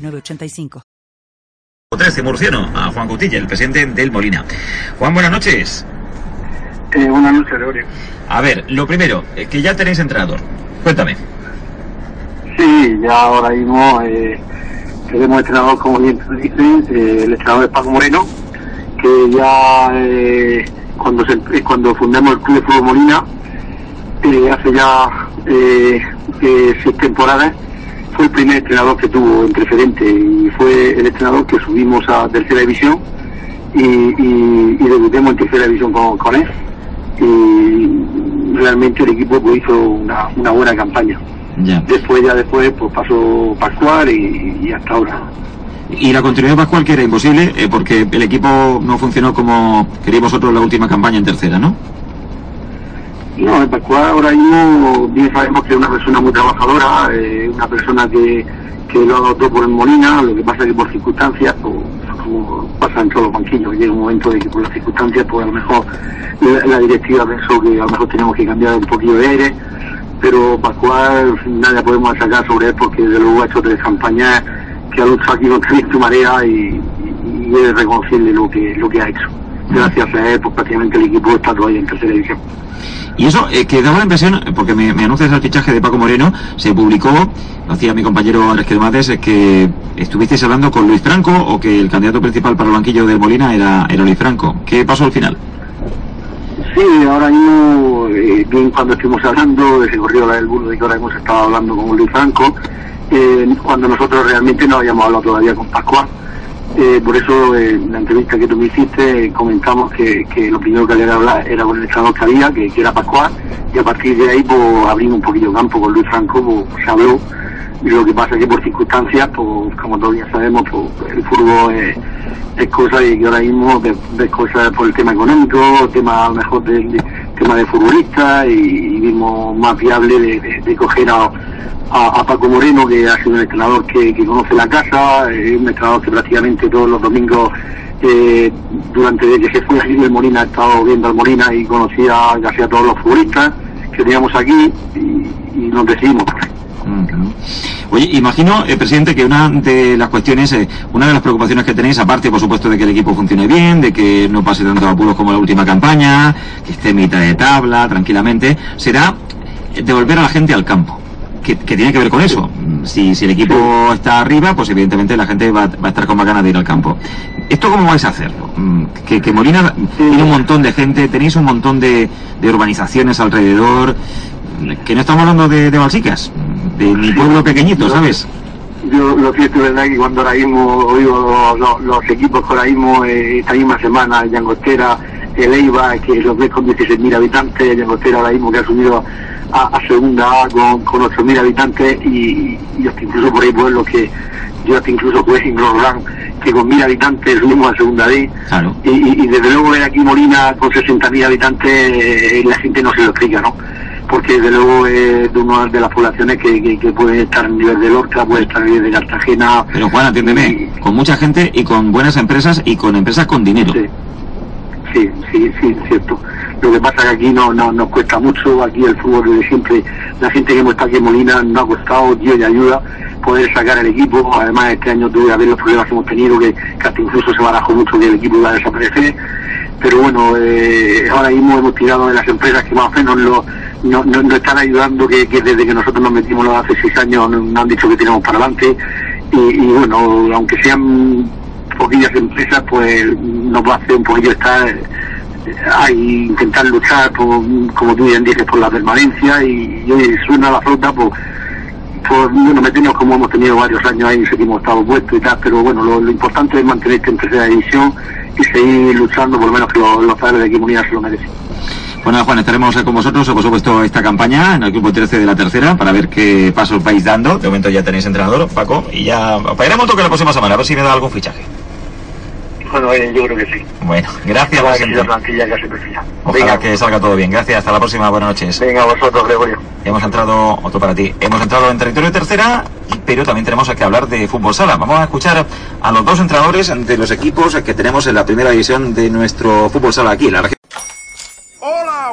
985. 13 Murciano, a Juan Cutilla, el presidente del Molina. Juan, buenas noches. Eh, buenas noches, Gregorio. A ver, lo primero, eh, que ya tenéis entrenador. Cuéntame. Sí, ya ahora mismo eh, tenemos entrenador, como bien dicen, eh, el entrenador es Paco Moreno, que ya eh, cuando, se, cuando fundamos el Club de Fútbol Molina, hace ya seis temporadas, fue el primer entrenador que tuvo en preferente y fue el entrenador que subimos a tercera división y, y, debutemos en tercera división con, él y realmente el equipo pues, hizo una, buena campaña. Después ya después pues pasó Pascual y, hasta ahora. Y la continuidad de Pascual que era imposible eh, porque el equipo no funcionó como queríamos vosotros la última campaña en tercera, ¿no? No, Pascual ahora mismo bien sabemos que es una persona muy trabajadora, eh, una persona que, que lo ha dado todo por el Molina, lo que pasa es que por circunstancias, pues, como pasa en todos los banquillos, llega un momento de que por las circunstancias, pues a lo mejor la, directiva pensó que a lo mejor tenemos que cambiar un poquito de aire, pero Pascual nada podemos sacar sobre él porque desde luego ha hecho tres campañas que ha luchado aquí contra viento marea y, y, es reconocible lo que, lo que ha hecho. Gracias a él, pues prácticamente el equipo está todavía en tercera división. Y eso eh, que daba la impresión, porque me, me, anuncias el fichaje de Paco Moreno, se publicó, lo hacía mi compañero Andrés Mates, que estuvisteis hablando con Luis Franco o que el candidato principal para el banquillo del Molina era, era Luis Franco. ¿Qué pasó al final? Sí, ahora mismo, eh, bien cuando estuvimos hablando, se corrió la del burro de que ahora hemos estado hablando con Luis Franco, eh, cuando nosotros realmente no habíamos hablado todavía con Pascual. Eh, por eso en la entrevista que tú me hiciste comentamos que, lo primero que le hablar era con el entrenador que había, que, era Pascual, y a partir de ahí pues abrimos un poquillo campo con Luis Franco, pues, se habló, y lo que pasa es que por circunstancias, pues como todos ya sabemos, pues el fútbol es, es cosa y que ahora mismo ves, cosas por el tema económico, tema a lo mejor del tema de futbolistas y, vimos más viable de coger a a, Paco Moreno, que ha sido un entrenador que, conoce la casa, es un entrenador que prácticamente todos los domingos, eh, durante que se fue aquí el Molina, ha estado viendo al Molina y conocía casi a todos los futbolistas que teníamos aquí y, nos decidimos Oye, imagino, eh, presidente, que una de las cuestiones, eh, una de las preocupaciones que tenéis, aparte, por supuesto, de que el equipo funcione bien, de que no pase tanto apuros como la última campaña, que esté mitad de tabla, tranquilamente, será devolver a la gente al campo que, tiene que ver con eso. Si, si el equipo está arriba, pues evidentemente la gente va, a estar con más ganas de ir al campo. ¿Esto cómo vais a hacerlo? Mm, que, que Molina tiene un montón de gente, tenéis un montón de, urbanizaciones alrededor, que no estamos hablando de, de Balsicas, de mi pueblo pequeñito, ¿sabes? Yo lo cierto es verdad que cuando ahora mismo oigo los, equipos que ahora mismo eh, esta misma semana, Llangostera, el Eibar, que los ves con 16.000 habitantes, Llangostera ahora mismo que ha subido a, segunda A con, con 8.000 habitantes y, y, hasta incluso por ahí pueblos que yo hasta incluso pues en Roland que con 1.000 habitantes subimos a segunda D y, desde luego ver aquí Molina con 60.000 habitantes eh, la gente no se lo explica, ¿no? Porque desde luego es de una de las poblaciones que, que, puede estar a nivel de Lorca, puede estar a nivel de Cartagena. Pero Juan, atiéndeme, con mucha gente y con buenas empresas y con empresas con dinero. Sí, sí, sí, sí cierto. Lo que pasa es que aquí no, no nos cuesta mucho, aquí el fútbol desde siempre, la gente que hemos estado aquí en Molina nos ha costado, Dios y ayuda, poder sacar el equipo. Además, este año tuve a ver los problemas que hemos tenido, que, hasta incluso se barajó mucho que el equipo iba a desaparecer. Pero bueno, eh, ahora mismo hemos tirado de las empresas que más o menos lo, nos están ayudando, que, desde que nosotros nos metimos hace seis años nos han dicho que tenemos para adelante. Y, bueno, aunque sean poquillas empresas, pues nos va a hacer un poquillo estar hay intentar luchar por, como tú bien dices, por la permanencia y, suena la flota, pues, por, bueno, meternos como hemos tenido varios años ahí, seguimos estado puestos y tal, pero bueno, lo, importante es mantenerte en tercera división y seguir luchando, por lo menos que los, padres de aquí se lo merecen. Bueno, Juan, estaremos con vosotros, por supuesto, esta campaña en el grupo 13 de la tercera para ver qué paso vais dando. De momento ya tenéis entrenador, Paco, y ya pegaremos un toque la próxima semana, a ver si me da algún fichaje. Bueno, yo creo que sí. Bueno, gracias. La, la plantilla ya se perfila. Ojalá Venga. que salga todo bien. Gracias, hasta la próxima, buenas noches. Venga, vosotros, Gregorio. Hemos entrado, otro para ti, hemos entrado en territorio tercera, pero también tenemos que hablar de fútbol sala. Vamos a escuchar a los dos entrenadores de los equipos que tenemos en la primera división de nuestro fútbol sala aquí, en la región.